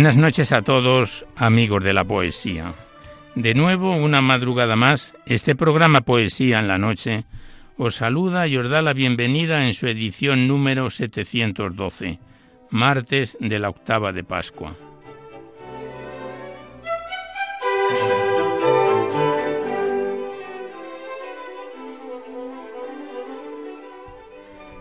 Buenas noches a todos, amigos de la poesía. De nuevo, una madrugada más, este programa Poesía en la Noche os saluda y os da la bienvenida en su edición número 712, martes de la octava de Pascua.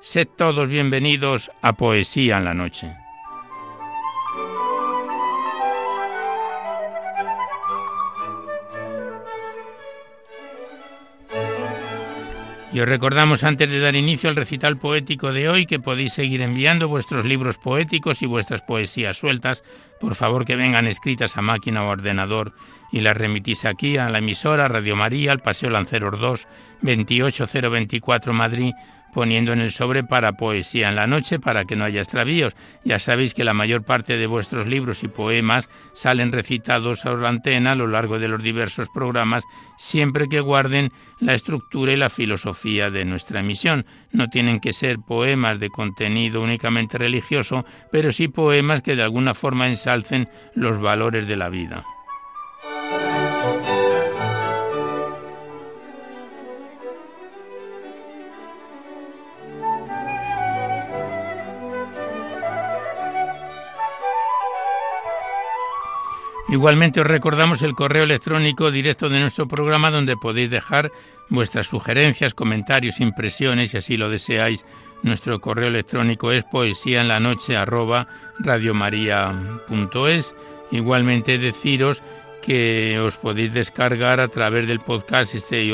Sed todos bienvenidos a Poesía en la Noche. Y os recordamos antes de dar inicio al recital poético de hoy que podéis seguir enviando vuestros libros poéticos y vuestras poesías sueltas, por favor que vengan escritas a máquina o ordenador y las remitís aquí a la emisora Radio María, al Paseo Lanceros 2, 28024 Madrid poniendo en el sobre para poesía en la noche para que no haya extravíos. Ya sabéis que la mayor parte de vuestros libros y poemas salen recitados a la antena a lo largo de los diversos programas, siempre que guarden la estructura y la filosofía de nuestra emisión. No tienen que ser poemas de contenido únicamente religioso, pero sí poemas que de alguna forma ensalcen los valores de la vida. Igualmente os recordamos el correo electrónico directo de nuestro programa donde podéis dejar vuestras sugerencias, comentarios, impresiones, si así lo deseáis. Nuestro correo electrónico es poesía en la noche Igualmente deciros que os podéis descargar a través del podcast este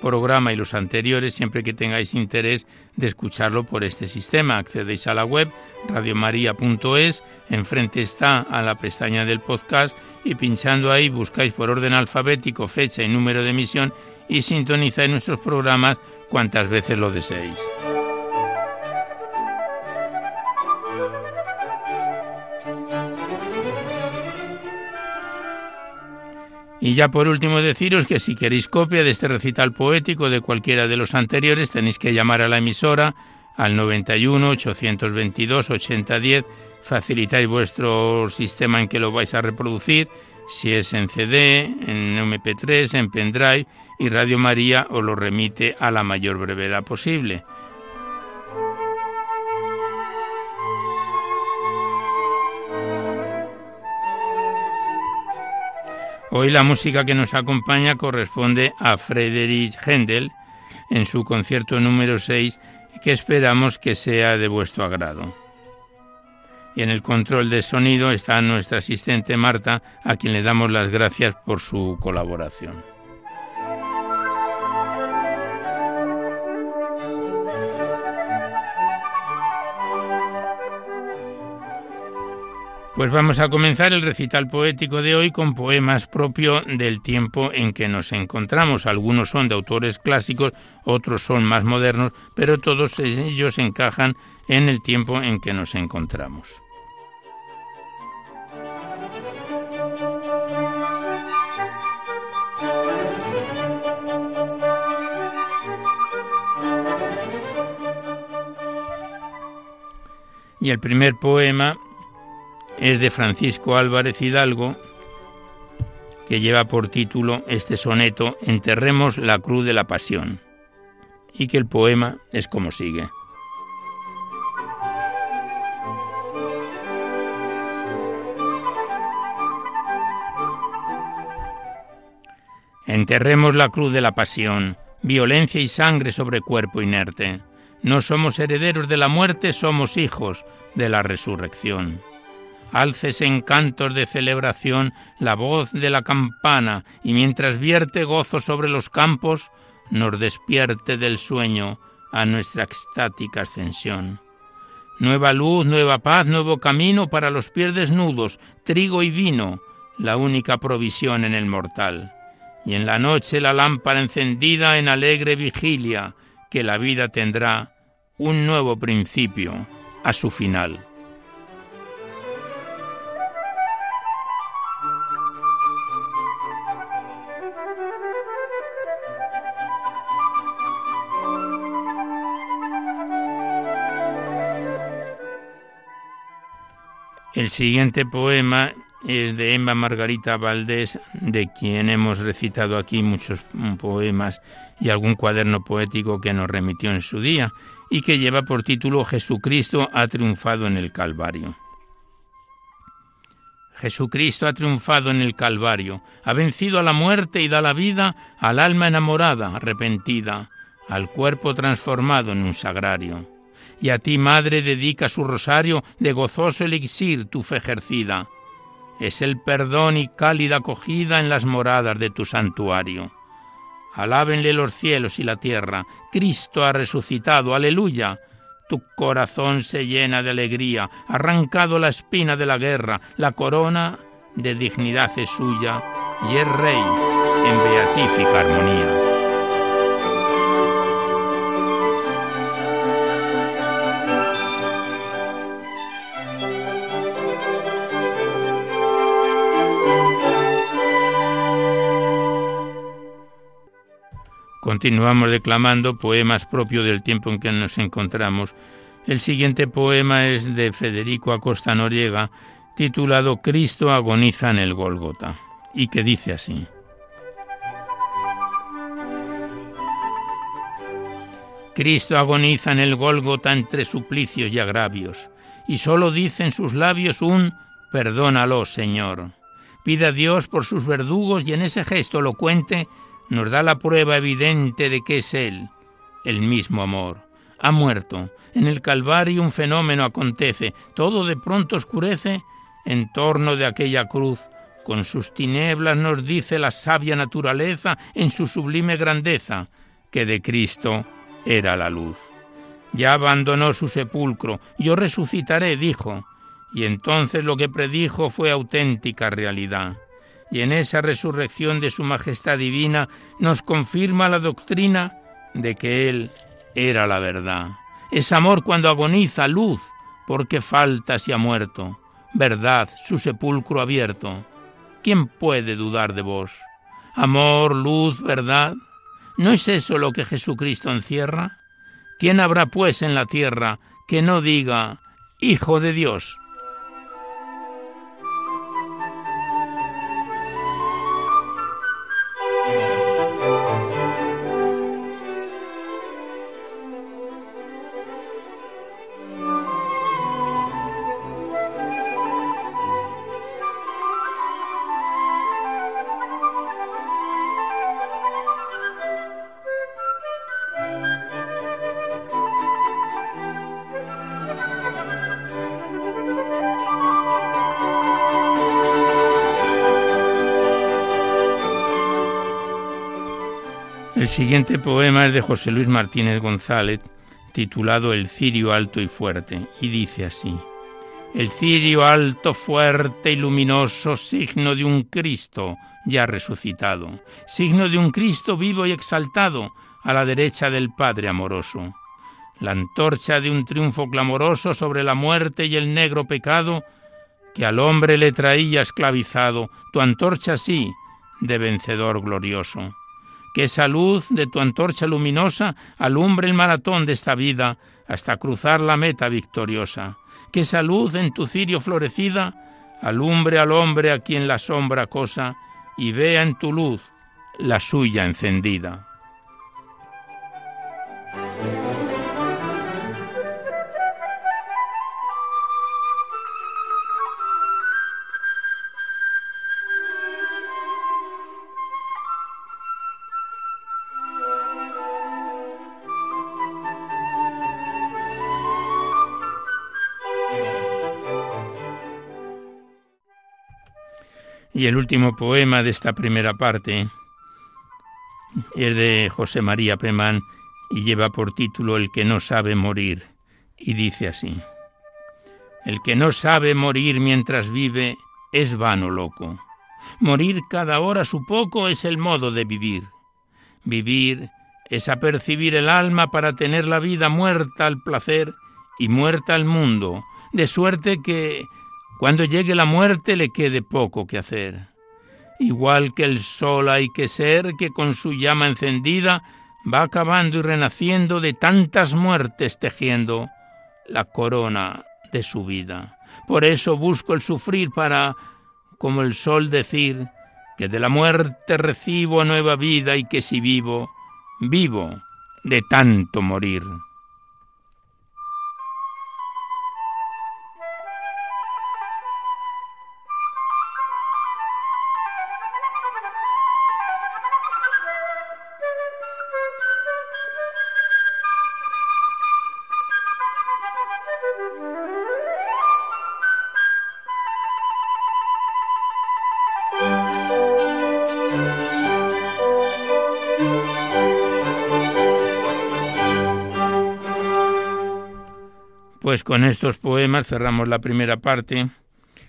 programa y los anteriores siempre que tengáis interés de escucharlo por este sistema. Accedéis a la web radiomaria.es, enfrente está a la pestaña del podcast y pinchando ahí buscáis por orden alfabético fecha y número de emisión y sintonizáis nuestros programas cuantas veces lo deseéis. Y ya por último deciros que si queréis copia de este recital poético de cualquiera de los anteriores tenéis que llamar a la emisora al 91 822 8010 facilitáis vuestro sistema en que lo vais a reproducir, si es en CD, en MP3, en pendrive, y Radio María os lo remite a la mayor brevedad posible. Hoy la música que nos acompaña corresponde a Friedrich Händel en su concierto número 6 que esperamos que sea de vuestro agrado y en el control de sonido está nuestra asistente Marta, a quien le damos las gracias por su colaboración. Pues vamos a comenzar el recital poético de hoy con poemas propios del tiempo en que nos encontramos. Algunos son de autores clásicos, otros son más modernos, pero todos ellos encajan en el tiempo en que nos encontramos. Y el primer poema es de Francisco Álvarez Hidalgo, que lleva por título este soneto Enterremos la cruz de la pasión, y que el poema es como sigue. Enterremos la cruz de la pasión, violencia y sangre sobre cuerpo inerte. No somos herederos de la muerte, somos hijos de la resurrección alces en cantos de celebración la voz de la campana, y mientras vierte gozo sobre los campos, nos despierte del sueño a nuestra extática ascensión. Nueva luz, nueva paz, nuevo camino para los pies desnudos, trigo y vino, la única provisión en el mortal. Y en la noche la lámpara encendida en alegre vigilia, que la vida tendrá un nuevo principio a su final. El siguiente poema es de Emma Margarita Valdés, de quien hemos recitado aquí muchos poemas y algún cuaderno poético que nos remitió en su día, y que lleva por título Jesucristo ha triunfado en el Calvario. Jesucristo ha triunfado en el Calvario, ha vencido a la muerte y da la vida al alma enamorada, arrepentida, al cuerpo transformado en un sagrario y a ti, Madre, dedica su rosario de gozoso elixir tu fe ejercida. Es el perdón y cálida acogida en las moradas de tu santuario. Alábenle los cielos y la tierra. Cristo ha resucitado. Aleluya. Tu corazón se llena de alegría. Arrancado la espina de la guerra. La corona de dignidad es suya y es rey en beatífica armonía. Continuamos declamando poemas propios del tiempo en que nos encontramos. El siguiente poema es de Federico Acosta Noriega, titulado Cristo agoniza en el Gólgota, y que dice así. Cristo agoniza en el Gólgota entre suplicios y agravios, y sólo dice en sus labios un Perdónalo, Señor. Pide a Dios por sus verdugos y en ese gesto elocuente nos da la prueba evidente de que es Él, el mismo amor. Ha muerto. En el Calvario un fenómeno acontece. Todo de pronto oscurece en torno de aquella cruz. Con sus tinieblas nos dice la sabia naturaleza en su sublime grandeza, que de Cristo era la luz. Ya abandonó su sepulcro. Yo resucitaré, dijo. Y entonces lo que predijo fue auténtica realidad y en esa resurrección de su majestad divina nos confirma la doctrina de que Él era la verdad. Es amor cuando agoniza, luz, porque falta si ha muerto, verdad, su sepulcro abierto. ¿Quién puede dudar de vos? Amor, luz, verdad. ¿No es eso lo que Jesucristo encierra? ¿Quién habrá pues en la tierra que no diga, Hijo de Dios? Siguiente poema es de José Luis Martínez González, titulado El cirio alto y fuerte, y dice así, el cirio alto, fuerte y luminoso, signo de un Cristo ya resucitado, signo de un Cristo vivo y exaltado a la derecha del Padre amoroso. La antorcha de un triunfo clamoroso sobre la muerte y el negro pecado que al hombre le traía esclavizado, tu antorcha sí, de vencedor glorioso. Que esa luz de tu antorcha luminosa alumbre el maratón de esta vida hasta cruzar la meta victoriosa que esa luz en tu cirio florecida alumbre al hombre a quien la sombra cosa y vea en tu luz la suya encendida. Y el último poema de esta primera parte es de José María Pemán y lleva por título El que no sabe morir. Y dice así, El que no sabe morir mientras vive es vano loco. Morir cada hora su poco es el modo de vivir. Vivir es apercibir el alma para tener la vida muerta al placer y muerta al mundo, de suerte que cuando llegue la muerte le quede poco que hacer. Igual que el sol hay que ser que con su llama encendida va acabando y renaciendo de tantas muertes tejiendo la corona de su vida. Por eso busco el sufrir para, como el sol, decir que de la muerte recibo nueva vida y que si vivo, vivo de tanto morir. Pues con estos poemas cerramos la primera parte,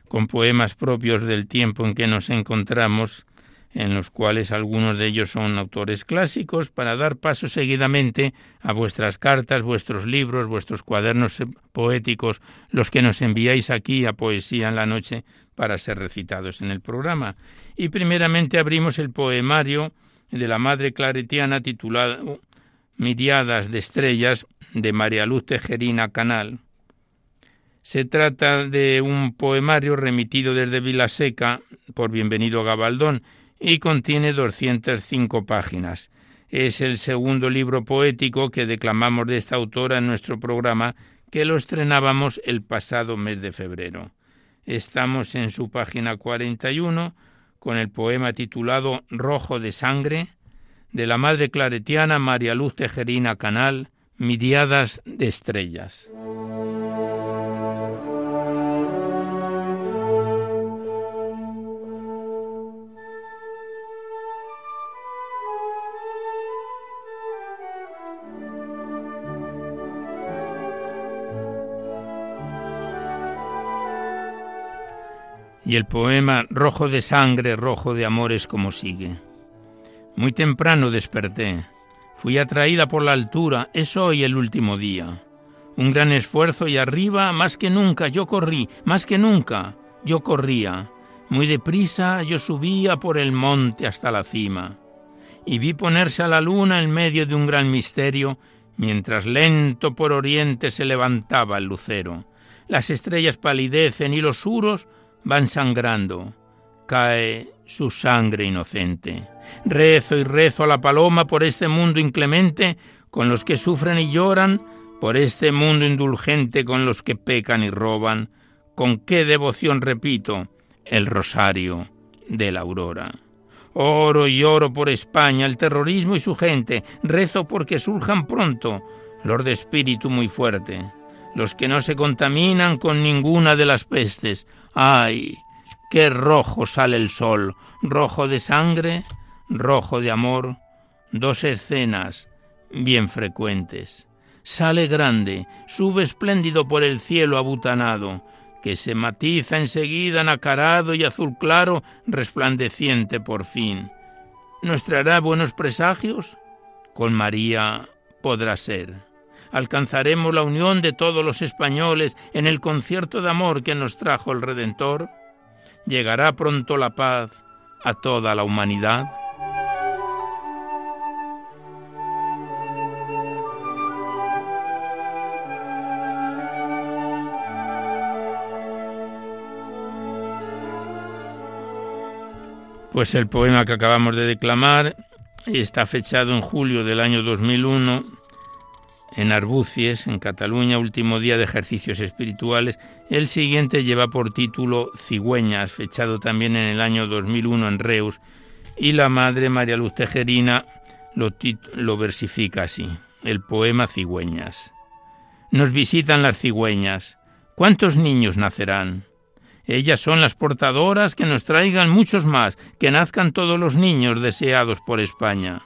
con poemas propios del tiempo en que nos encontramos, en los cuales algunos de ellos son autores clásicos, para dar paso seguidamente a vuestras cartas, vuestros libros, vuestros cuadernos poéticos, los que nos enviáis aquí a Poesía en la Noche para ser recitados en el programa. Y primeramente abrimos el poemario de la Madre Claretiana titulado Miriadas de Estrellas de María Luz Tejerina Canal. Se trata de un poemario remitido desde Vilaseca por Bienvenido Gabaldón y contiene 205 páginas. Es el segundo libro poético que declamamos de esta autora en nuestro programa que lo estrenábamos el pasado mes de febrero. Estamos en su página 41 con el poema titulado Rojo de Sangre de la madre claretiana María Luz Tejerina Canal, Miriadas de Estrellas. Y el poema Rojo de sangre, rojo de amores como sigue. Muy temprano desperté. Fui atraída por la altura. Es hoy el último día. Un gran esfuerzo y arriba, más que nunca, yo corrí, más que nunca, yo corría. Muy deprisa yo subía por el monte hasta la cima. Y vi ponerse a la luna en medio de un gran misterio, mientras lento por oriente se levantaba el lucero. Las estrellas palidecen y los suros van sangrando. Cae su sangre inocente. Rezo y rezo a la paloma por este mundo inclemente, con los que sufren y lloran, por este mundo indulgente con los que pecan y roban. Con qué devoción repito el rosario de la aurora. Oro y oro por España, el terrorismo y su gente. Rezo porque surjan pronto los de espíritu muy fuerte, los que no se contaminan con ninguna de las pestes. ¡Ay! qué rojo sale el sol, rojo de sangre, rojo de amor, dos escenas bien frecuentes. Sale grande, sube espléndido por el cielo abutanado, que se matiza enseguida nacarado y azul claro, resplandeciente por fin. ¿Nos traerá buenos presagios? Con María podrá ser. ¿Alcanzaremos la unión de todos los españoles en el concierto de amor que nos trajo el Redentor? ¿Llegará pronto la paz a toda la humanidad? Pues el poema que acabamos de declamar está fechado en julio del año 2001 en Arbucies, en Cataluña, último día de ejercicios espirituales. El siguiente lleva por título Cigüeñas, fechado también en el año 2001 en Reus, y la madre María Luz Tejerina lo, lo versifica así, el poema Cigüeñas. Nos visitan las cigüeñas. ¿Cuántos niños nacerán? Ellas son las portadoras que nos traigan muchos más, que nazcan todos los niños deseados por España.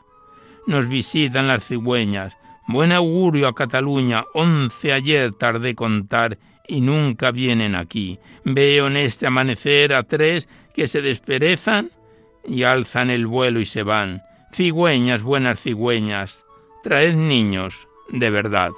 Nos visitan las cigüeñas. Buen augurio a Cataluña, once ayer tardé contar y nunca vienen aquí. Veo en este amanecer a tres que se desperezan y alzan el vuelo y se van. Cigüeñas, buenas cigüeñas, traed niños de verdad.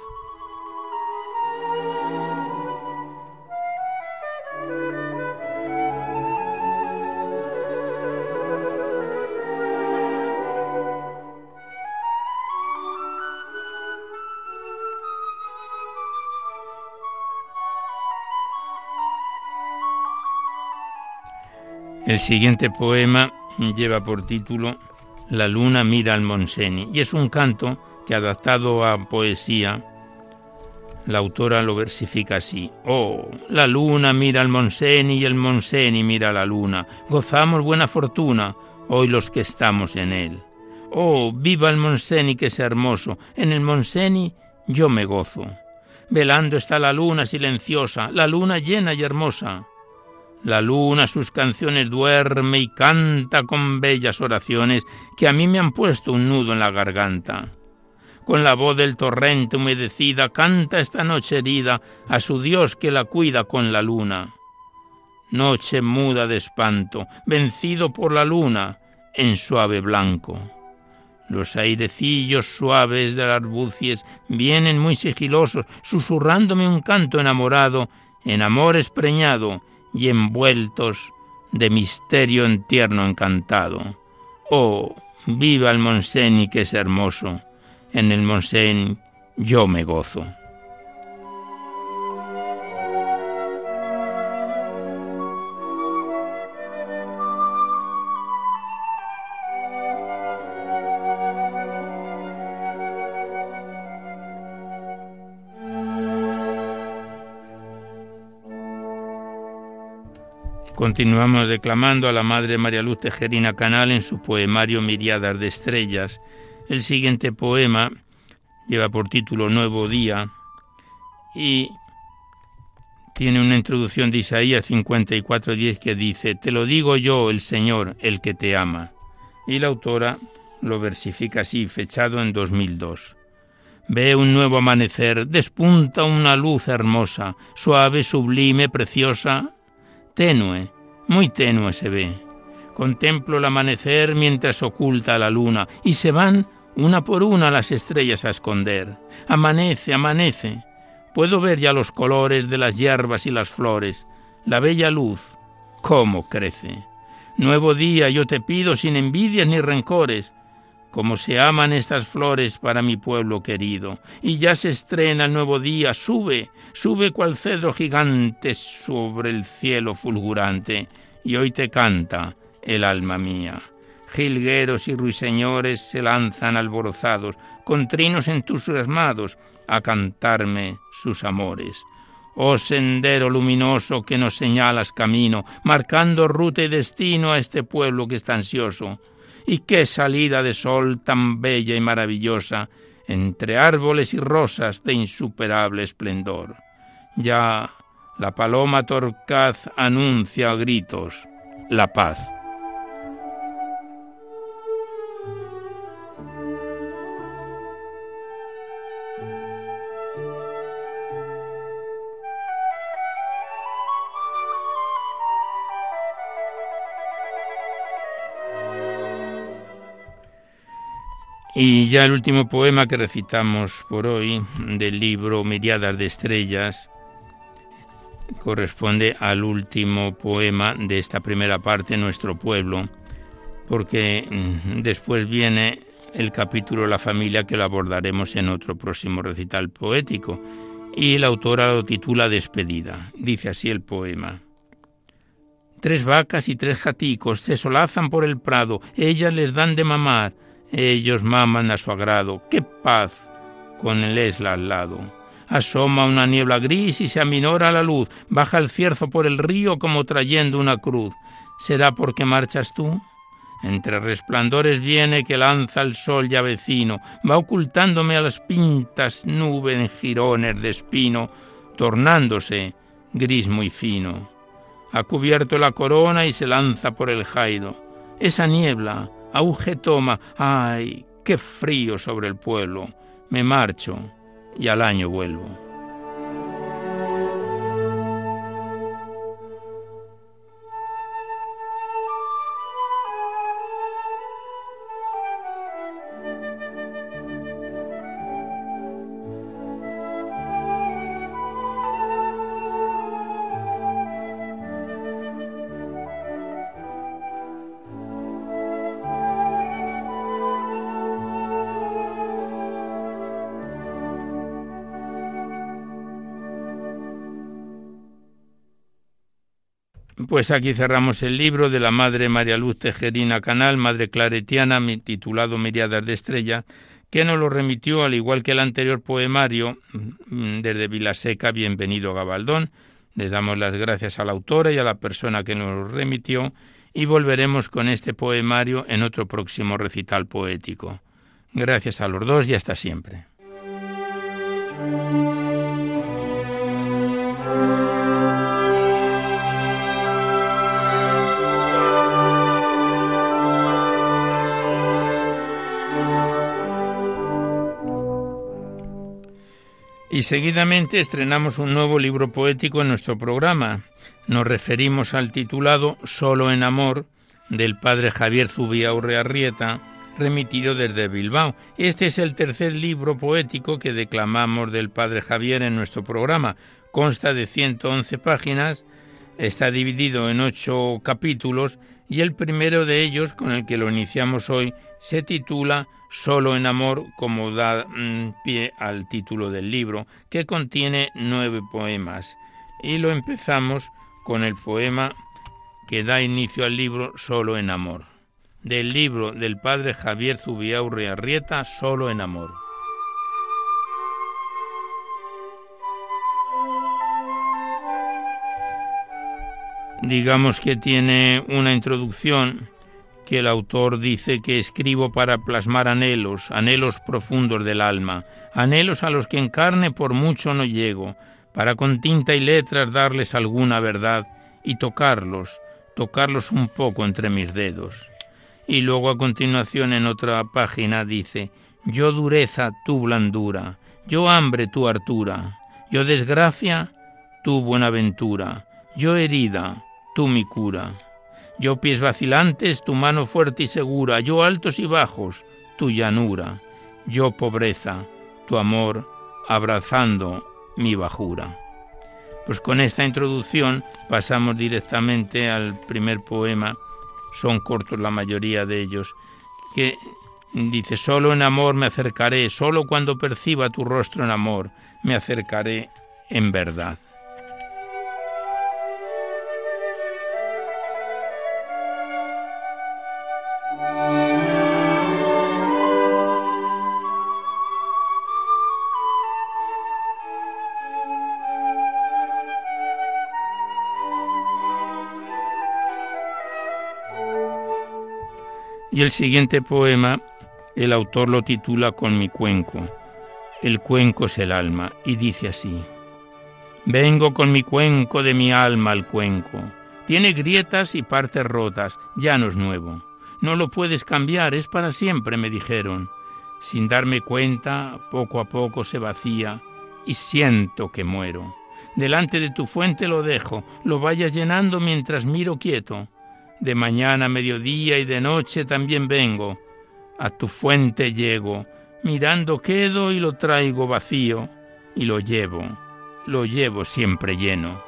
El siguiente poema lleva por título La luna mira al Monseni y es un canto que adaptado a poesía la autora lo versifica así. Oh, la luna mira al Monseni y el Monseni mira a la luna. Gozamos buena fortuna hoy los que estamos en él. Oh, viva el Monseni que es hermoso. En el Monseni yo me gozo. Velando está la luna silenciosa, la luna llena y hermosa. La luna sus canciones duerme y canta con bellas oraciones que a mí me han puesto un nudo en la garganta. Con la voz del torrente humedecida canta esta noche herida a su Dios que la cuida con la luna. Noche muda de espanto, vencido por la luna en suave blanco. Los airecillos suaves de las arbucies vienen muy sigilosos, susurrándome un canto enamorado, en amor espreñado, y envueltos de misterio en tierno encantado. Oh, viva el Monseni que es hermoso, en el Monseni yo me gozo. Continuamos declamando a la Madre María Luz Tejerina Canal en su poemario Miriadas de Estrellas. El siguiente poema lleva por título Nuevo Día y tiene una introducción de Isaías 54:10 que dice, Te lo digo yo, el Señor, el que te ama. Y la autora lo versifica así, fechado en 2002. Ve un nuevo amanecer, despunta una luz hermosa, suave, sublime, preciosa, tenue, muy tenue se ve. Contemplo el amanecer mientras oculta la luna y se van una por una las estrellas a esconder. Amanece, amanece. Puedo ver ya los colores de las hierbas y las flores, la bella luz, cómo crece. Nuevo día yo te pido sin envidias ni rencores, como se aman estas flores para mi pueblo querido. Y ya se estrena el nuevo día, sube, sube cual cedro gigante sobre el cielo fulgurante, y hoy te canta el alma mía. Jilgueros y ruiseñores se lanzan alborozados, con trinos entusiasmados, a cantarme sus amores. Oh sendero luminoso que nos señalas camino, marcando ruta y destino a este pueblo que está ansioso y qué salida de sol tan bella y maravillosa entre árboles y rosas de insuperable esplendor. Ya la paloma torcaz anuncia a gritos la paz. Y ya el último poema que recitamos por hoy del libro Miriadas de Estrellas corresponde al último poema de esta primera parte, Nuestro pueblo, porque mm, después viene el capítulo La familia que lo abordaremos en otro próximo recital poético y la autora lo titula Despedida. Dice así el poema. Tres vacas y tres jaticos se solazan por el prado, ellas les dan de mamar, ellos maman a su agrado. ¡Qué paz! con el esla al lado. Asoma una niebla gris y se aminora la luz. Baja el cierzo por el río como trayendo una cruz. ¿Será porque marchas tú? Entre resplandores viene que lanza el sol ya vecino, va ocultándome a las pintas nube en jirones de espino, tornándose gris muy fino. Ha cubierto la corona y se lanza por el jaido. Esa niebla, auge toma, ay, qué frío sobre el pueblo. Me marcho y al año vuelvo. Pues aquí cerramos el libro de la Madre María Luz Tejerina Canal, Madre Claretiana, titulado Miriadas de Estrella, que nos lo remitió, al igual que el anterior poemario, mm, desde Vilaseca, Bienvenido Gabaldón. Le damos las gracias a la autora y a la persona que nos lo remitió y volveremos con este poemario en otro próximo recital poético. Gracias a los dos y hasta siempre. Y seguidamente estrenamos un nuevo libro poético en nuestro programa. Nos referimos al titulado Solo en Amor del padre Javier Zubia Urrearrieta, remitido desde Bilbao. Este es el tercer libro poético que declamamos del padre Javier en nuestro programa. Consta de 111 páginas, está dividido en ocho capítulos y el primero de ellos, con el que lo iniciamos hoy, se titula Solo en amor, como da mm, pie al título del libro, que contiene nueve poemas. Y lo empezamos con el poema que da inicio al libro Solo en amor, del libro del padre Javier Zubiaurre Arrieta, Solo en amor. Digamos que tiene una introducción que el autor dice que escribo para plasmar anhelos, anhelos profundos del alma, anhelos a los que en carne por mucho no llego, para con tinta y letras darles alguna verdad y tocarlos, tocarlos un poco entre mis dedos. Y luego a continuación en otra página dice, yo dureza, tu blandura, yo hambre, tu hartura, yo desgracia, tu buenaventura, yo herida, tú mi cura. Yo pies vacilantes, tu mano fuerte y segura, yo altos y bajos, tu llanura, yo pobreza, tu amor, abrazando mi bajura. Pues con esta introducción pasamos directamente al primer poema, son cortos la mayoría de ellos, que dice, solo en amor me acercaré, solo cuando perciba tu rostro en amor, me acercaré en verdad. Y el siguiente poema, el autor lo titula Con mi cuenco. El cuenco es el alma y dice así. Vengo con mi cuenco de mi alma al cuenco. Tiene grietas y partes rotas, ya no es nuevo. No lo puedes cambiar, es para siempre, me dijeron. Sin darme cuenta, poco a poco se vacía y siento que muero. Delante de tu fuente lo dejo, lo vayas llenando mientras miro quieto. De mañana, mediodía y de noche también vengo. A tu fuente llego, mirando quedo y lo traigo vacío, y lo llevo, lo llevo siempre lleno.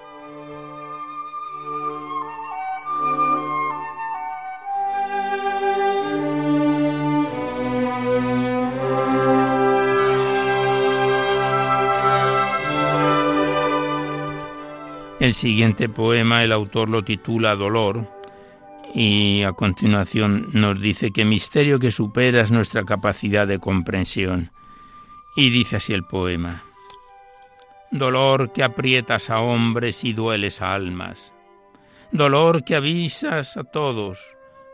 El siguiente poema el autor lo titula Dolor y a continuación nos dice que misterio que superas nuestra capacidad de comprensión. Y dice así el poema. Dolor que aprietas a hombres y dueles a almas. Dolor que avisas a todos,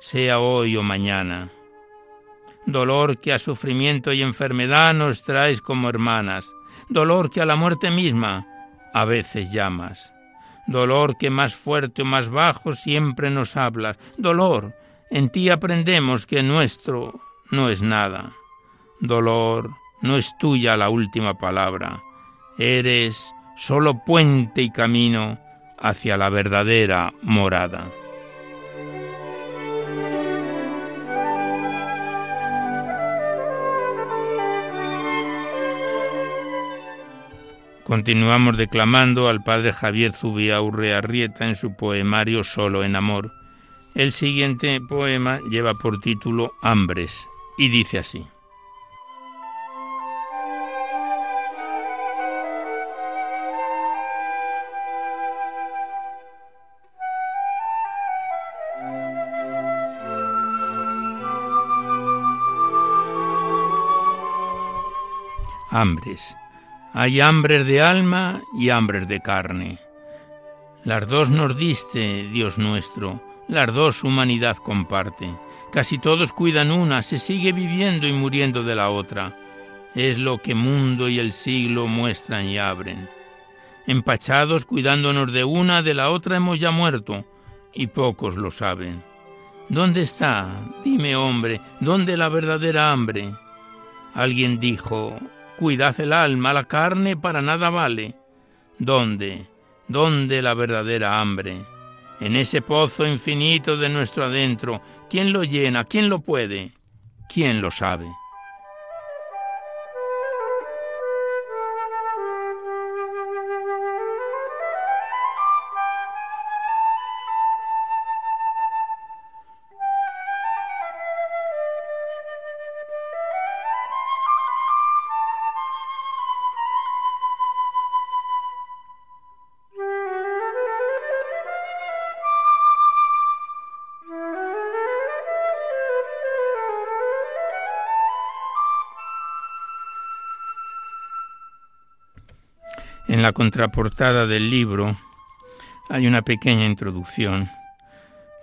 sea hoy o mañana. Dolor que a sufrimiento y enfermedad nos traes como hermanas. Dolor que a la muerte misma a veces llamas dolor que más fuerte o más bajo siempre nos hablas, dolor, en ti aprendemos que nuestro no es nada. Dolor, no es tuya la última palabra, eres solo puente y camino hacia la verdadera morada. Continuamos declamando al padre Javier Zubiaurre Arrieta en su poemario Solo en Amor. El siguiente poema lleva por título Hambres y dice así. Hambres hay hambres de alma y hambres de carne. Las dos nos diste, Dios nuestro, las dos humanidad comparte. Casi todos cuidan una, se sigue viviendo y muriendo de la otra. Es lo que mundo y el siglo muestran y abren. Empachados cuidándonos de una, de la otra hemos ya muerto, y pocos lo saben. ¿Dónde está? Dime, hombre, ¿dónde la verdadera hambre? Alguien dijo, Cuidad el alma, la carne para nada vale. ¿Dónde? ¿Dónde la verdadera hambre? En ese pozo infinito de nuestro adentro, ¿quién lo llena? ¿Quién lo puede? ¿Quién lo sabe? En la contraportada del libro hay una pequeña introducción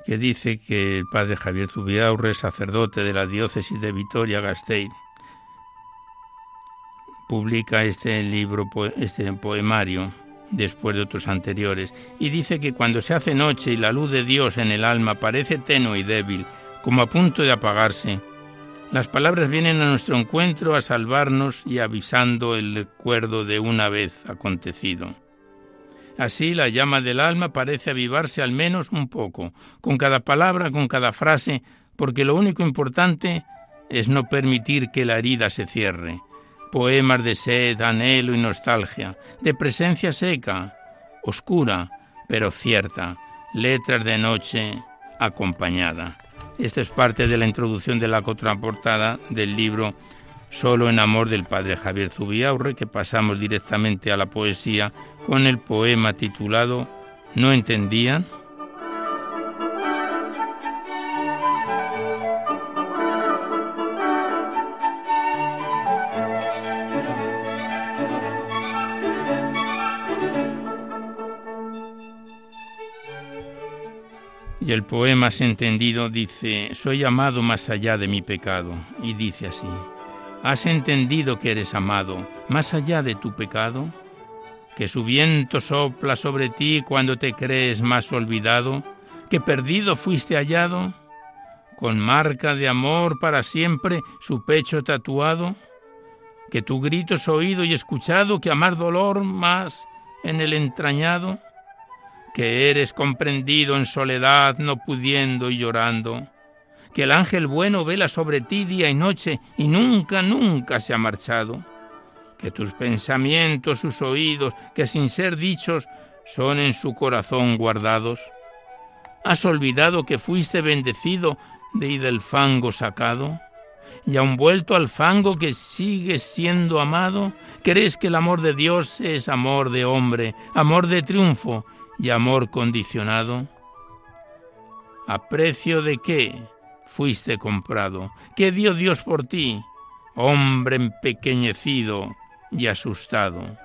que dice que el padre Javier Zubiaurre, sacerdote de la diócesis de Vitoria-Gasteiz, publica este libro, este poemario, después de otros anteriores, y dice que cuando se hace noche y la luz de Dios en el alma parece tenue y débil, como a punto de apagarse, las palabras vienen a nuestro encuentro a salvarnos y avisando el recuerdo de una vez acontecido. Así la llama del alma parece avivarse al menos un poco, con cada palabra, con cada frase, porque lo único importante es no permitir que la herida se cierre. Poemas de sed, anhelo y nostalgia, de presencia seca, oscura, pero cierta, letras de noche acompañada. Esta es parte de la introducción de la contraportada del libro Solo en amor del padre Javier Zubiaurre, que pasamos directamente a la poesía con el poema titulado ¿No entendían? Y el poema has entendido dice, soy amado más allá de mi pecado. Y dice así, ¿has entendido que eres amado más allá de tu pecado? Que su viento sopla sobre ti cuando te crees más olvidado, que perdido fuiste hallado, con marca de amor para siempre su pecho tatuado, que tu grito es oído y escuchado, que amar dolor más en el entrañado, que eres comprendido en soledad, no pudiendo y llorando, que el ángel bueno vela sobre ti día y noche y nunca, nunca se ha marchado, que tus pensamientos, sus oídos, que sin ser dichos, son en su corazón guardados. ¿Has olvidado que fuiste bendecido de y del fango sacado? y aun vuelto al fango que sigues siendo amado, ¿crees que el amor de Dios es amor de hombre, amor de triunfo y amor condicionado? ¿A precio de qué fuiste comprado? ¿Qué dio Dios por ti, hombre empequeñecido y asustado?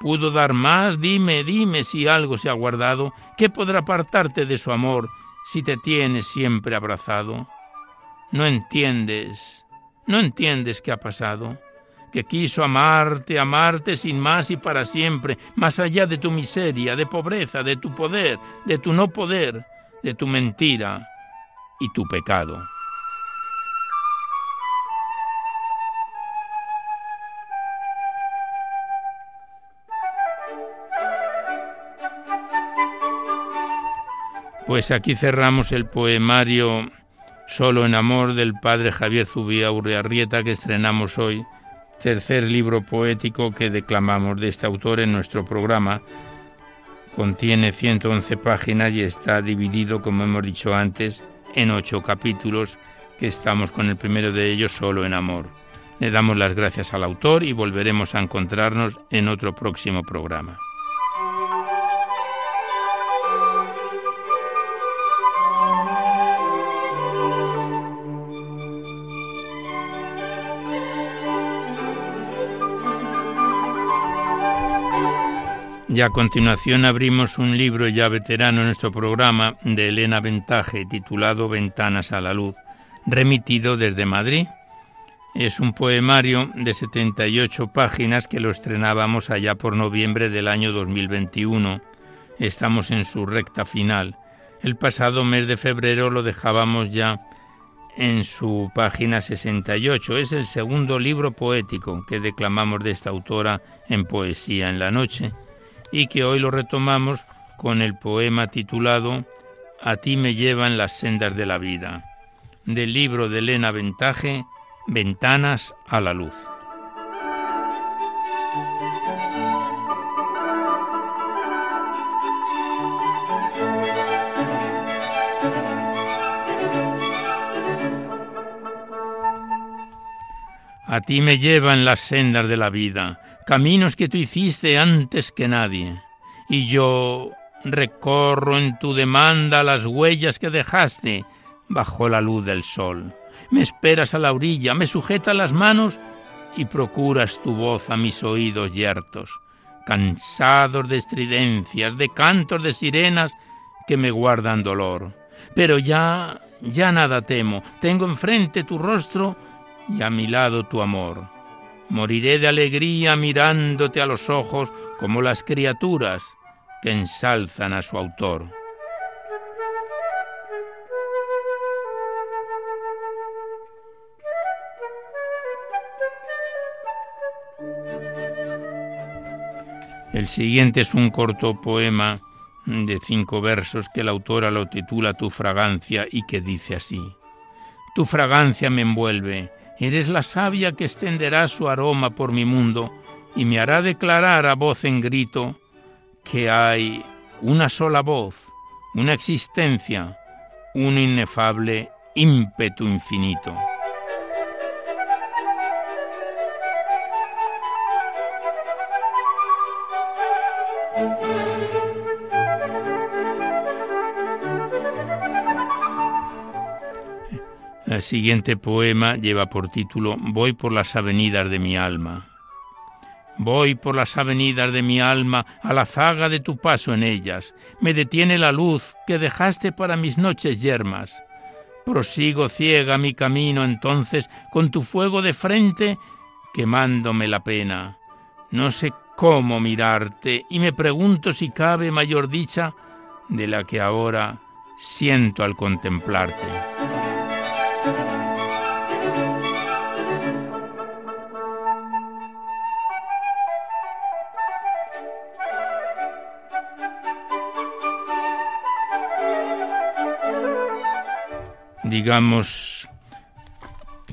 ¿Pudo dar más? Dime, dime si algo se ha guardado. ¿Qué podrá apartarte de su amor si te tienes siempre abrazado? No entiendes, no entiendes qué ha pasado, que quiso amarte, amarte sin más y para siempre, más allá de tu miseria, de pobreza, de tu poder, de tu no poder, de tu mentira y tu pecado. Pues aquí cerramos el poemario Solo en amor del padre Javier Zubía Urriarrieta que estrenamos hoy, tercer libro poético que declamamos de este autor en nuestro programa. Contiene 111 páginas y está dividido, como hemos dicho antes, en ocho capítulos, que estamos con el primero de ellos solo en amor. Le damos las gracias al autor y volveremos a encontrarnos en otro próximo programa. Y a continuación abrimos un libro ya veterano en nuestro programa de Elena Ventaje titulado Ventanas a la Luz, remitido desde Madrid. Es un poemario de 78 páginas que lo estrenábamos allá por noviembre del año 2021. Estamos en su recta final. El pasado mes de febrero lo dejábamos ya en su página 68. Es el segundo libro poético que declamamos de esta autora en Poesía en la Noche y que hoy lo retomamos con el poema titulado A ti me llevan las sendas de la vida, del libro de Elena Ventaje, Ventanas a la Luz. A ti me llevan las sendas de la vida, caminos que tú hiciste antes que nadie, y yo recorro en tu demanda las huellas que dejaste bajo la luz del sol. Me esperas a la orilla, me sujetas las manos y procuras tu voz a mis oídos yertos, cansados de estridencias, de cantos de sirenas que me guardan dolor. Pero ya, ya nada temo, tengo enfrente tu rostro y a mi lado tu amor Moriré de alegría mirándote a los ojos como las criaturas que ensalzan a su autor. El siguiente es un corto poema de cinco versos que la autora lo titula Tu fragancia y que dice así. Tu fragancia me envuelve, Eres la savia que extenderá su aroma por mi mundo y me hará declarar a voz en grito que hay una sola voz, una existencia, un inefable ímpetu infinito. El siguiente poema lleva por título Voy por las avenidas de mi alma. Voy por las avenidas de mi alma a la zaga de tu paso en ellas. Me detiene la luz que dejaste para mis noches yermas. Prosigo ciega mi camino entonces con tu fuego de frente quemándome la pena. No sé cómo mirarte y me pregunto si cabe mayor dicha de la que ahora siento al contemplarte. Digamos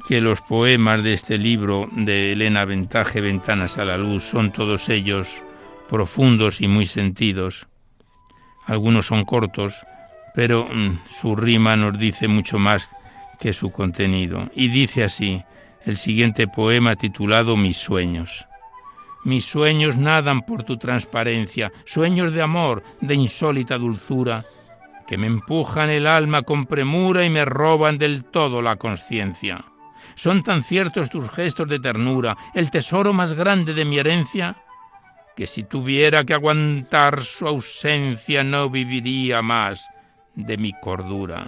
que los poemas de este libro de Elena Ventaje, Ventanas a la Luz, son todos ellos profundos y muy sentidos. Algunos son cortos, pero mm, su rima nos dice mucho más que su contenido. Y dice así el siguiente poema titulado Mis sueños. Mis sueños nadan por tu transparencia, sueños de amor, de insólita dulzura, que me empujan el alma con premura y me roban del todo la conciencia. Son tan ciertos tus gestos de ternura, el tesoro más grande de mi herencia, que si tuviera que aguantar su ausencia no viviría más de mi cordura.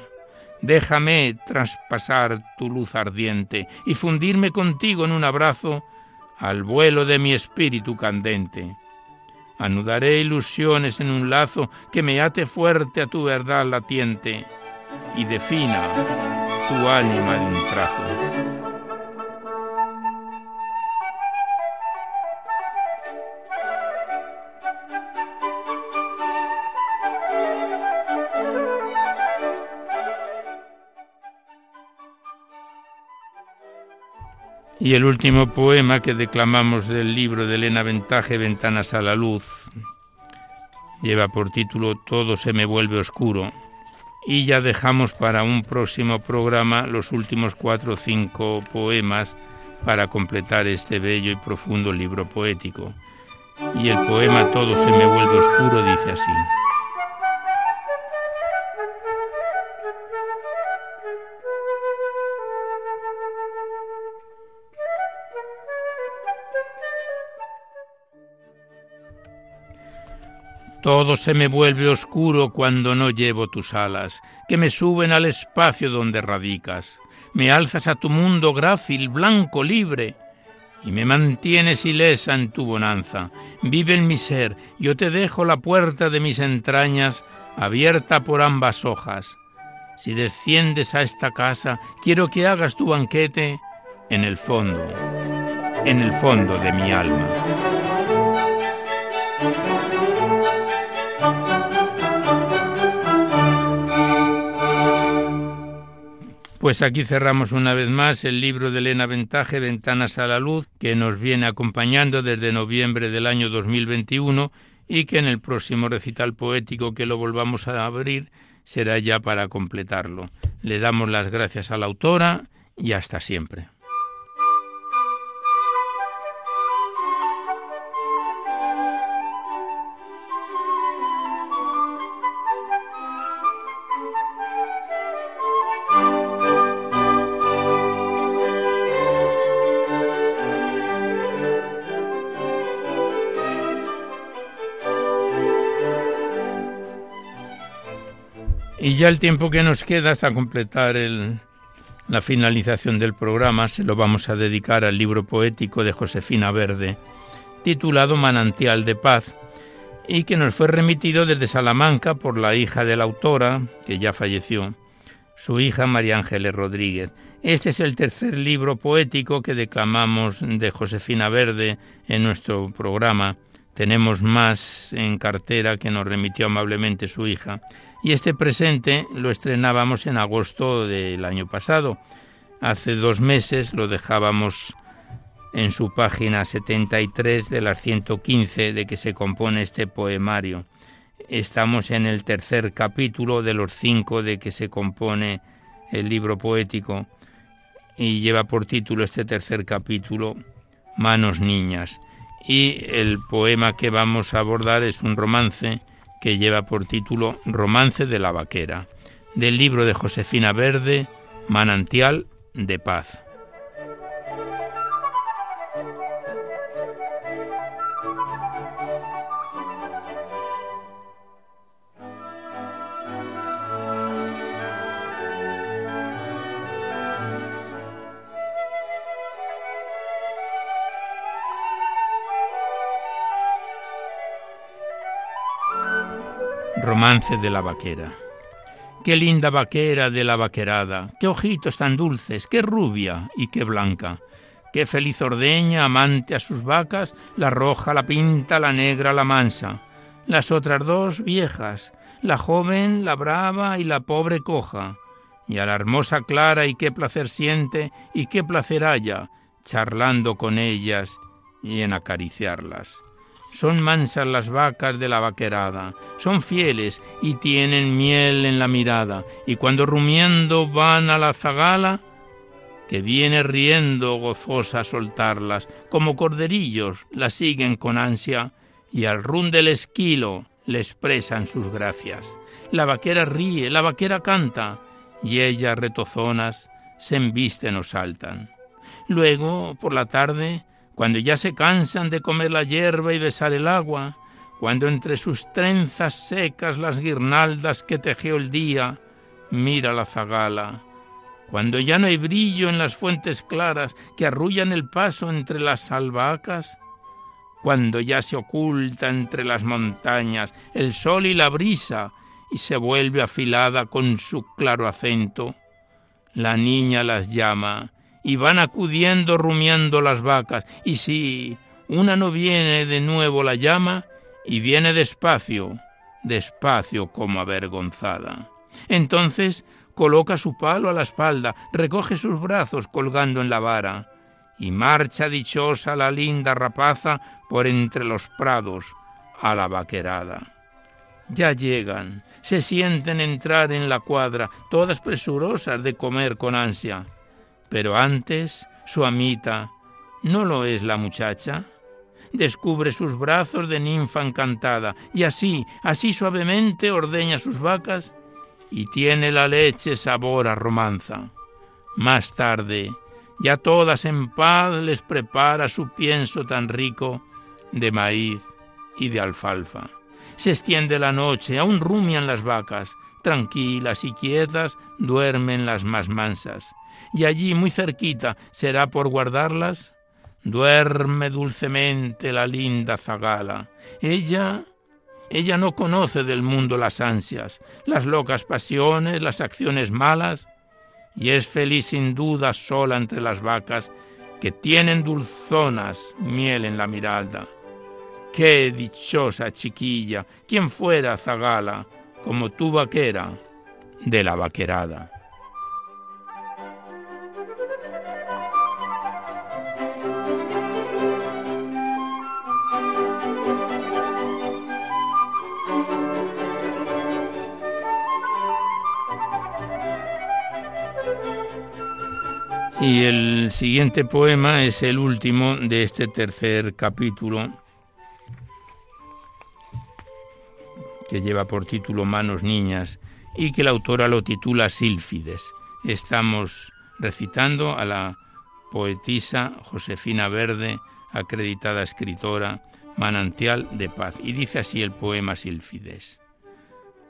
Déjame traspasar tu luz ardiente y fundirme contigo en un abrazo al vuelo de mi espíritu candente. Anudaré ilusiones en un lazo que me ate fuerte a tu verdad latiente y defina tu ánima de un trazo. Y el último poema que declamamos del libro de Elena Ventaje, Ventanas a la Luz, lleva por título Todo se me vuelve oscuro. Y ya dejamos para un próximo programa los últimos cuatro o cinco poemas para completar este bello y profundo libro poético. Y el poema Todo se me vuelve oscuro dice así. Todo se me vuelve oscuro cuando no llevo tus alas, que me suben al espacio donde radicas. Me alzas a tu mundo grácil, blanco, libre, y me mantienes ilesa en tu bonanza. Vive en mi ser, yo te dejo la puerta de mis entrañas abierta por ambas hojas. Si desciendes a esta casa, quiero que hagas tu banquete en el fondo, en el fondo de mi alma. Pues aquí cerramos una vez más el libro de Elena Ventaje, Ventanas a la Luz, que nos viene acompañando desde noviembre del año 2021 y que en el próximo recital poético que lo volvamos a abrir será ya para completarlo. Le damos las gracias a la autora y hasta siempre. Y ya el tiempo que nos queda hasta completar la finalización del programa se lo vamos a dedicar al libro poético de Josefina Verde, titulado Manantial de Paz, y que nos fue remitido desde Salamanca por la hija de la autora, que ya falleció, su hija María Ángeles Rodríguez. Este es el tercer libro poético que declamamos de Josefina Verde en nuestro programa. Tenemos más en cartera que nos remitió amablemente su hija y este presente lo estrenábamos en agosto del año pasado. Hace dos meses lo dejábamos en su página 73 de las 115 de que se compone este poemario. Estamos en el tercer capítulo de los cinco de que se compone el libro poético y lleva por título este tercer capítulo Manos Niñas. Y el poema que vamos a abordar es un romance que lleva por título Romance de la Vaquera, del libro de Josefina Verde, Manantial de Paz. Romance de la vaquera. Qué linda vaquera de la vaquerada, qué ojitos tan dulces, qué rubia y qué blanca. Qué feliz ordeña, amante a sus vacas, la roja, la pinta, la negra, la mansa. Las otras dos viejas, la joven, la brava y la pobre coja. y a la hermosa Clara y qué placer siente y qué placer haya charlando con ellas y en acariciarlas. Son mansas las vacas de la vaquerada, son fieles y tienen miel en la mirada, y cuando rumiendo van a la zagala, que viene riendo gozosa a soltarlas, como corderillos las siguen con ansia, y al run del esquilo le expresan sus gracias. La vaquera ríe, la vaquera canta, y ellas retozonas se embisten o saltan. Luego, por la tarde, cuando ya se cansan de comer la hierba y besar el agua, cuando entre sus trenzas secas las guirnaldas que tejió el día, mira la zagala, cuando ya no hay brillo en las fuentes claras que arrullan el paso entre las albahacas, cuando ya se oculta entre las montañas el sol y la brisa y se vuelve afilada con su claro acento, la niña las llama y van acudiendo rumiando las vacas. Y si una no viene de nuevo la llama, y viene despacio, despacio como avergonzada. Entonces coloca su palo a la espalda, recoge sus brazos colgando en la vara, y marcha dichosa la linda rapaza por entre los prados a la vaquerada. Ya llegan, se sienten entrar en la cuadra, todas presurosas de comer con ansia. Pero antes, su amita, ¿no lo es la muchacha? Descubre sus brazos de ninfa encantada y así, así suavemente ordeña sus vacas y tiene la leche sabor a romanza. Más tarde, ya todas en paz les prepara su pienso tan rico de maíz y de alfalfa. Se extiende la noche, aún rumian las vacas, tranquilas y quietas duermen las más mansas y allí muy cerquita será por guardarlas. Duerme dulcemente la linda zagala. Ella ella no conoce del mundo las ansias, las locas pasiones, las acciones malas, y es feliz sin duda sola entre las vacas que tienen dulzonas miel en la mirada. Qué dichosa chiquilla, quien fuera zagala, como tu vaquera de la vaquerada. Y el siguiente poema es el último de este tercer capítulo, que lleva por título Manos Niñas y que la autora lo titula Sílfides. Estamos recitando a la poetisa Josefina Verde, acreditada escritora, manantial de paz. Y dice así el poema Sílfides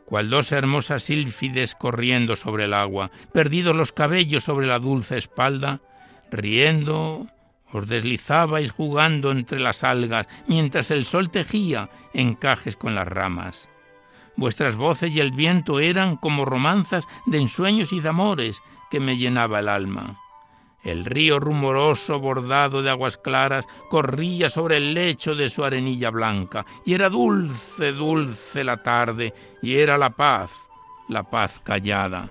cual dos hermosas sílfides corriendo sobre el agua, perdidos los cabellos sobre la dulce espalda, riendo os deslizabais jugando entre las algas, mientras el sol tejía encajes con las ramas. Vuestras voces y el viento eran como romanzas de ensueños y de amores que me llenaba el alma. El río rumoroso, bordado de aguas claras, corría sobre el lecho de su arenilla blanca, y era dulce, dulce la tarde, y era la paz, la paz callada.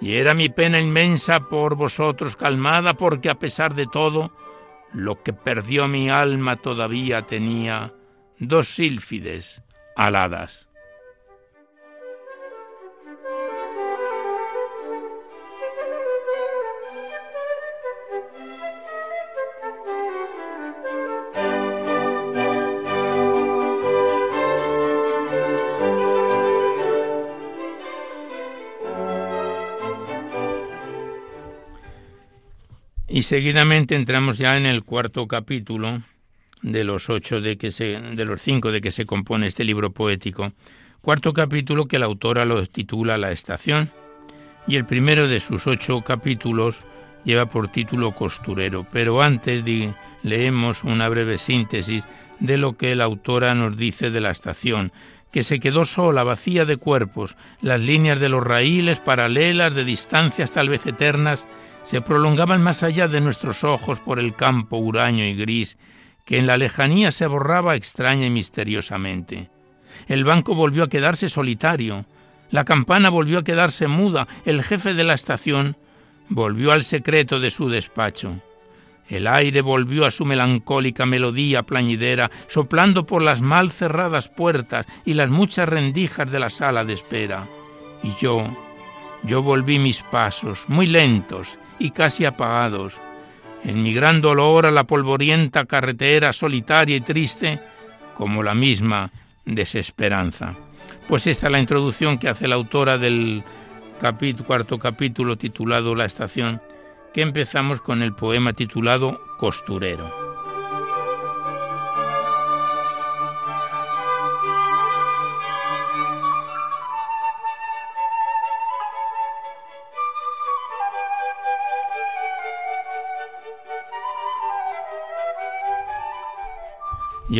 Y era mi pena inmensa por vosotros calmada, porque a pesar de todo, lo que perdió mi alma todavía tenía dos sílfides aladas. Y seguidamente entramos ya en el cuarto capítulo de los ocho de que se, de los cinco de que se compone este libro poético. Cuarto capítulo que la autora lo titula La estación y el primero de sus ocho capítulos lleva por título Costurero. Pero antes leemos una breve síntesis de lo que la autora nos dice de la estación, que se quedó sola, vacía de cuerpos, las líneas de los raíles paralelas de distancias tal vez eternas se prolongaban más allá de nuestros ojos por el campo huraño y gris, que en la lejanía se borraba extraña y misteriosamente. El banco volvió a quedarse solitario. La campana volvió a quedarse muda. El jefe de la estación volvió al secreto de su despacho. El aire volvió a su melancólica melodía plañidera, soplando por las mal cerradas puertas y las muchas rendijas de la sala de espera. Y yo, yo volví mis pasos, muy lentos y casi apagados, en mi gran a la polvorienta carretera solitaria y triste, como la misma desesperanza. Pues esta es la introducción que hace la autora del cuarto capítulo titulado La estación que empezamos con el poema titulado Costurero.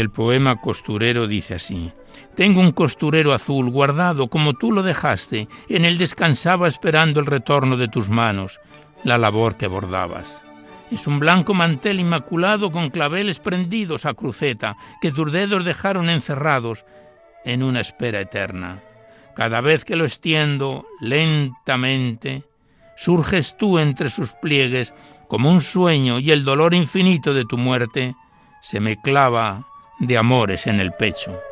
El poema costurero dice así. Tengo un costurero azul guardado como tú lo dejaste, en él descansaba esperando el retorno de tus manos la labor que bordabas. Es un blanco mantel inmaculado con claveles prendidos a cruceta que tus dedos dejaron encerrados en una espera eterna. Cada vez que lo extiendo lentamente, surges tú entre sus pliegues como un sueño y el dolor infinito de tu muerte se me clava de amores en el pecho.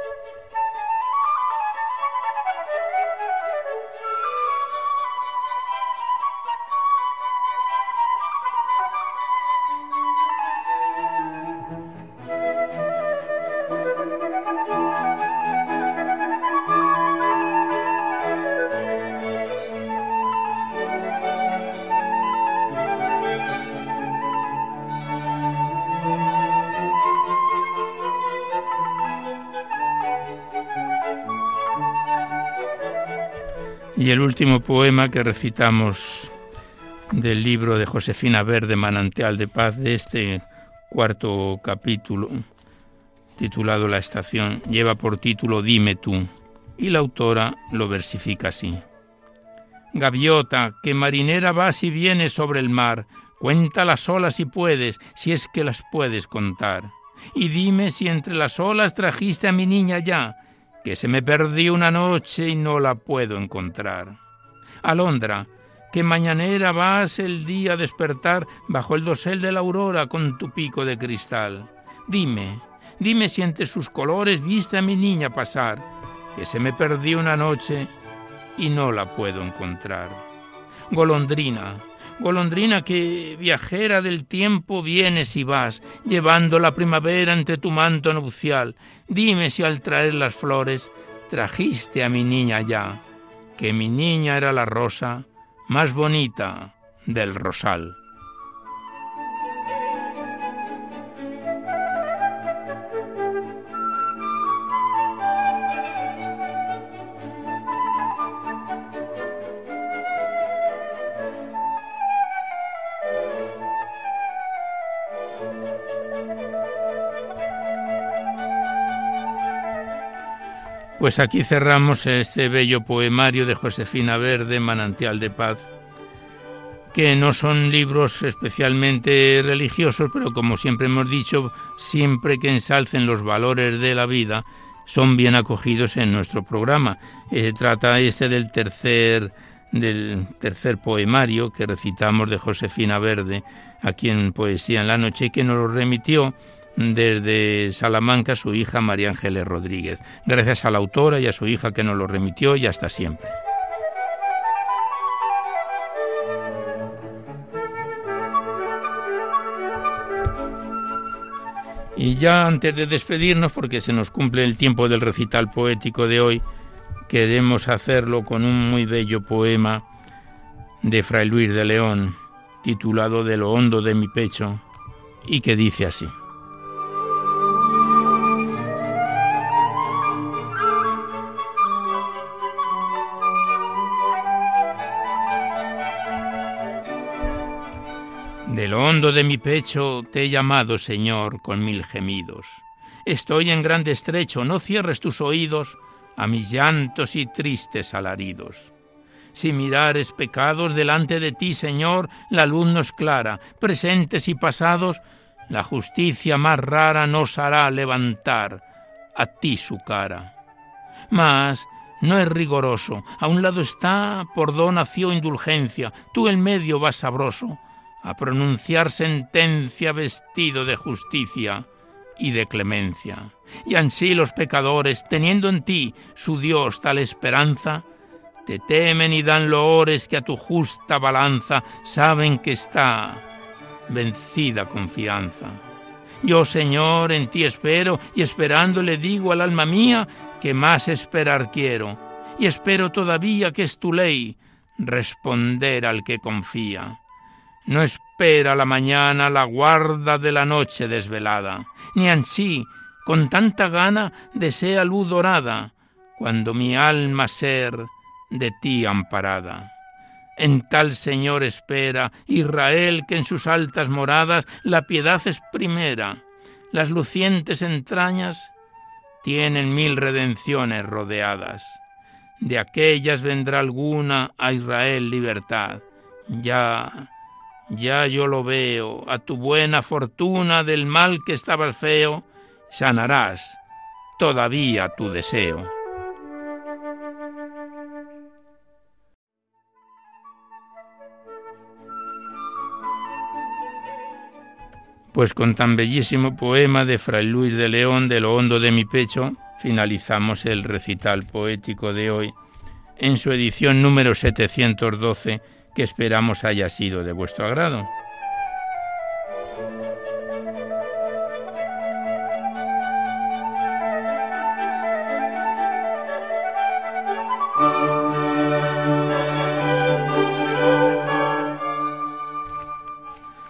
Y el último poema que recitamos del libro de Josefina Verde, Manantial de Paz, de este cuarto capítulo, titulado La Estación, lleva por título Dime tú, y la autora lo versifica así. Gaviota, que marinera vas y vienes sobre el mar, cuenta las olas si puedes, si es que las puedes contar. Y dime si entre las olas trajiste a mi niña ya, que se me perdió una noche y no la puedo encontrar. Alondra, que mañanera vas el día a despertar bajo el dosel de la aurora con tu pico de cristal. Dime, dime si entre sus colores viste a mi niña pasar, que se me perdió una noche y no la puedo encontrar. Golondrina, golondrina que viajera del tiempo vienes y vas, llevando la primavera entre tu manto nupcial, dime si al traer las flores trajiste a mi niña ya, que mi niña era la rosa más bonita del rosal. Pues aquí cerramos este bello poemario de Josefina Verde, Manantial de Paz, que no son libros especialmente religiosos, pero como siempre hemos dicho, siempre que ensalcen los valores de la vida, son bien acogidos en nuestro programa. Eh, trata este del tercer del tercer poemario que recitamos de Josefina Verde aquí en Poesía en la Noche que nos lo remitió desde Salamanca su hija María Ángeles Rodríguez. Gracias a la autora y a su hija que nos lo remitió y hasta siempre. Y ya antes de despedirnos, porque se nos cumple el tiempo del recital poético de hoy, queremos hacerlo con un muy bello poema de Fray Luis de León, titulado De lo hondo de mi pecho, y que dice así. De mi pecho te he llamado, Señor, con mil gemidos. Estoy en grande estrecho, no cierres tus oídos a mis llantos y tristes alaridos. Si mirares pecados delante de ti, Señor, la luz nos clara, presentes y pasados, la justicia más rara nos hará levantar a ti su cara. Mas, no es rigoroso. A un lado está por do nació indulgencia, tú el medio vas sabroso a pronunciar sentencia vestido de justicia y de clemencia. Y ansí los pecadores, teniendo en ti su Dios tal esperanza, te temen y dan loores que a tu justa balanza saben que está vencida confianza. Yo, Señor, en ti espero y esperando le digo al alma mía que más esperar quiero, y espero todavía que es tu ley responder al que confía. No espera la mañana la guarda de la noche desvelada, ni ansí, con tanta gana, desea luz dorada, cuando mi alma ser de ti amparada. En tal Señor espera Israel que en sus altas moradas la piedad es primera, las lucientes entrañas tienen mil redenciones rodeadas. De aquellas vendrá alguna a Israel libertad. Ya ya yo lo veo, a tu buena fortuna del mal que estabas feo, sanarás todavía tu deseo. Pues con tan bellísimo poema de Fray Luis de León de lo hondo de mi pecho, finalizamos el recital poético de hoy en su edición número 712 que esperamos haya sido de vuestro agrado.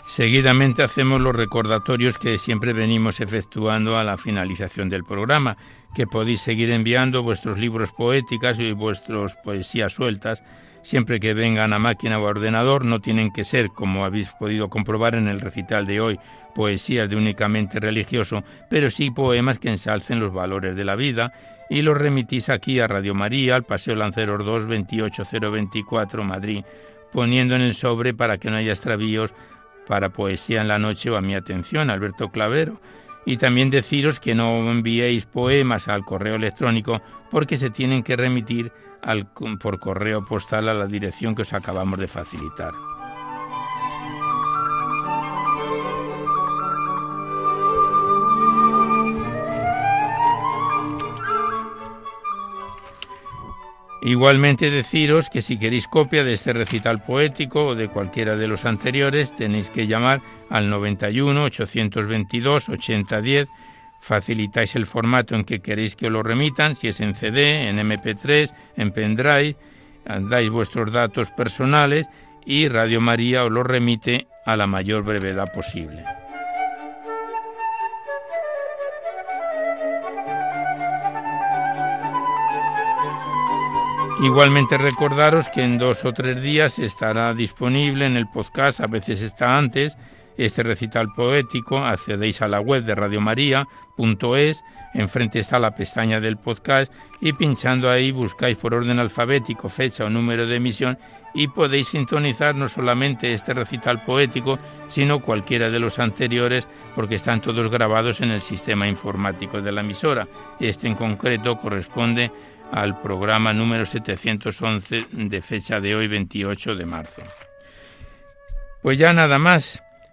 Seguidamente hacemos los recordatorios que siempre venimos efectuando a la finalización del programa, que podéis seguir enviando vuestros libros poéticas y vuestras poesías sueltas siempre que vengan a máquina o ordenador, no tienen que ser, como habéis podido comprobar en el recital de hoy, poesías de únicamente religioso, pero sí poemas que ensalcen los valores de la vida y los remitís aquí a Radio María, al Paseo Lanceros 2, 28024, Madrid, poniendo en el sobre para que no haya extravíos para Poesía en la Noche o a mi atención, Alberto Clavero. Y también deciros que no enviéis poemas al correo electrónico porque se tienen que remitir por correo postal a la dirección que os acabamos de facilitar. Igualmente deciros que si queréis copia de este recital poético o de cualquiera de los anteriores tenéis que llamar al 91 822 8010 facilitáis el formato en que queréis que os lo remitan, si es en CD, en MP3, en pendrive, dais vuestros datos personales y Radio María os lo remite a la mayor brevedad posible. Igualmente recordaros que en dos o tres días estará disponible en el podcast, a veces está antes, este recital poético, accedéis a la web de radiomaria.es, enfrente está la pestaña del podcast y pinchando ahí buscáis por orden alfabético fecha o número de emisión y podéis sintonizar no solamente este recital poético, sino cualquiera de los anteriores porque están todos grabados en el sistema informático de la emisora. Este en concreto corresponde al programa número 711 de fecha de hoy 28 de marzo. Pues ya nada más.